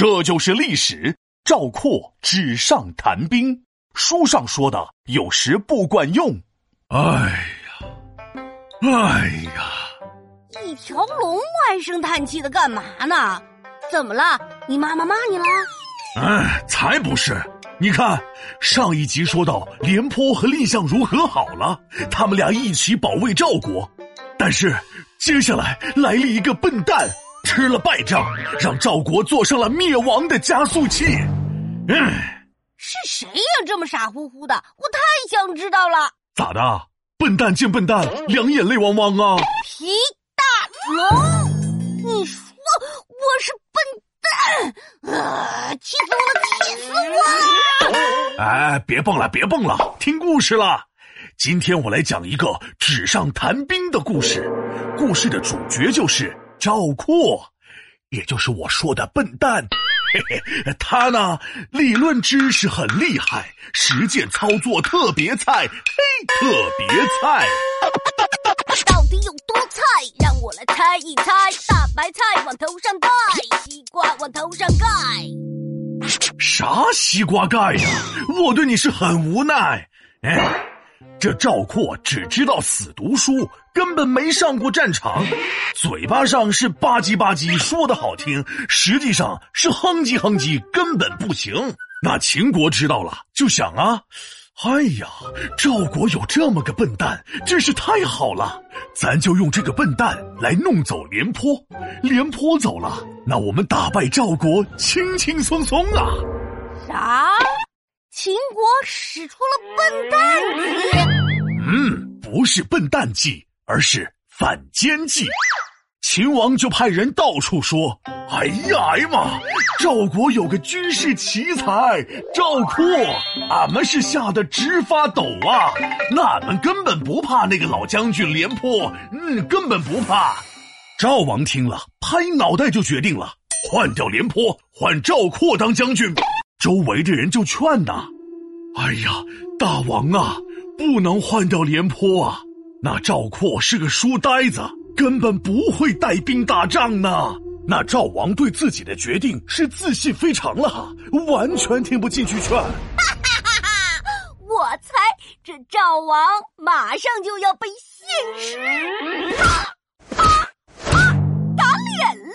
这就是历史。赵括纸上谈兵，书上说的有时不管用。哎呀，哎呀！一条龙唉声叹气的干嘛呢？怎么了？你妈妈骂你了？哎，才不是！你看上一集说到廉颇和蔺相如和好了，他们俩一起保卫赵国。但是接下来来了一个笨蛋，吃了败仗，让赵国坐上了灭亡的加速器。嗯，是谁呀？这么傻乎乎的，我太想知道了。咋的？笨蛋见笨蛋，两眼泪汪汪啊！皮大龙，你说我是笨蛋？啊！气死我了！气死我了！哎，别蹦了，别蹦了，听故事了。今天我来讲一个纸上谈兵的故事，故事的主角就是赵括，也就是我说的笨蛋。嘿嘿，他呢，理论知识很厉害，实践操作特别菜，嘿，特别菜。到底有多菜？让我来猜一猜。大白菜往头上盖，西瓜往头上盖。啥西瓜盖呀？我对你是很无奈。哎。这赵括只知道死读书，根本没上过战场，嘴巴上是吧唧吧唧说的好听，实际上是哼唧哼唧，根本不行。那秦国知道了，就想啊，哎呀，赵国有这么个笨蛋，真是太好了，咱就用这个笨蛋来弄走廉颇。廉颇走了，那我们打败赵国轻轻松松啊！啥？秦国使出了笨蛋计，嗯，不是笨蛋计，而是反间计。秦王就派人到处说：“哎呀哎呀妈，赵国有个军事奇才赵括，俺们是吓得直发抖啊！那俺们根本不怕那个老将军廉颇，嗯，根本不怕。”赵王听了，拍脑袋就决定了，换掉廉颇，换赵括当将军。周围的人就劝呐：“哎呀，大王啊，不能换掉廉颇啊！那赵括是个书呆子，根本不会带兵打仗呢。那赵王对自己的决定是自信非常了，完全听不进去劝。”哈哈哈哈！我猜这赵王马上就要被现实 打脸了。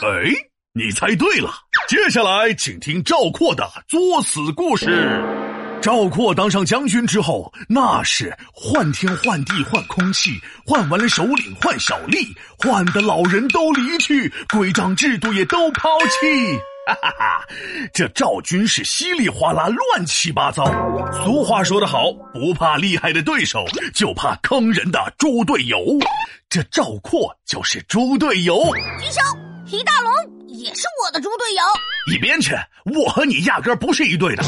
哎，你猜对了。接下来，请听赵括的作死故事。赵括当上将军之后，那是换天换地换空气，换完了首领换小吏，换的老人都离去，规章制度也都抛弃。哈 哈哈，这赵军是稀里哗啦，乱七八糟。俗话说得好，不怕厉害的对手，就怕坑人的猪队友。这赵括就是猪队友。举手，皮大龙。也是我的猪队友，一边去！我和你压根不是一队的。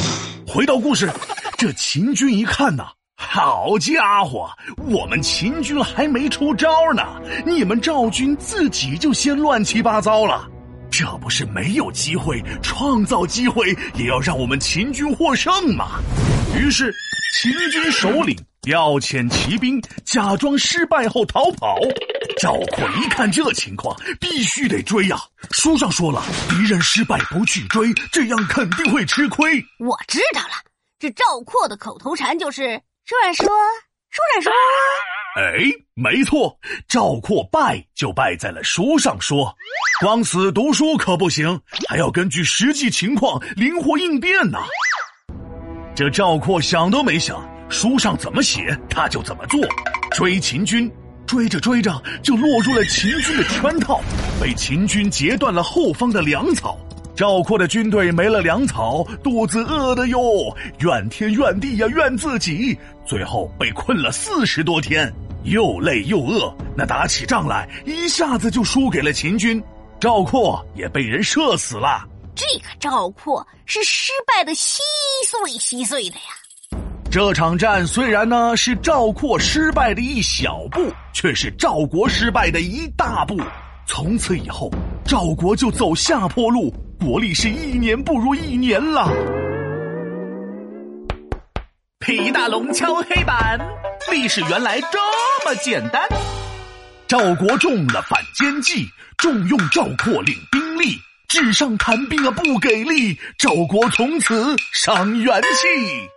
回到故事，这秦军一看呐，好家伙，我们秦军还没出招呢，你们赵军自己就先乱七八糟了，这不是没有机会创造机会，也要让我们秦军获胜吗？于是，秦军首领调遣骑兵，假装失败后逃跑。赵括一看这情况，必须得追呀！书上说了，敌人失败不去追，这样肯定会吃亏。我知道了，这赵括的口头禅就是“书上说书上说”。哎，没错，赵括败就败在了书上说，光死读书可不行，还要根据实际情况灵活应变呐。这赵括想都没想，书上怎么写他就怎么做，追秦军。追着追着，就落入了秦军的圈套，被秦军截断了后方的粮草。赵括的军队没了粮草，肚子饿的哟，怨天怨地呀，怨自己。最后被困了四十多天，又累又饿，那打起仗来一下子就输给了秦军，赵括也被人射死了。这个赵括是失败的稀碎稀碎的呀。这场战虽然呢是赵括失败的一小步，却是赵国失败的一大步。从此以后，赵国就走下坡路，国力是一年不如一年了。皮大龙敲黑板，历史原来这么简单。赵国中了反间计，重用赵括领兵力，纸上谈兵啊不给力，赵国从此伤元气。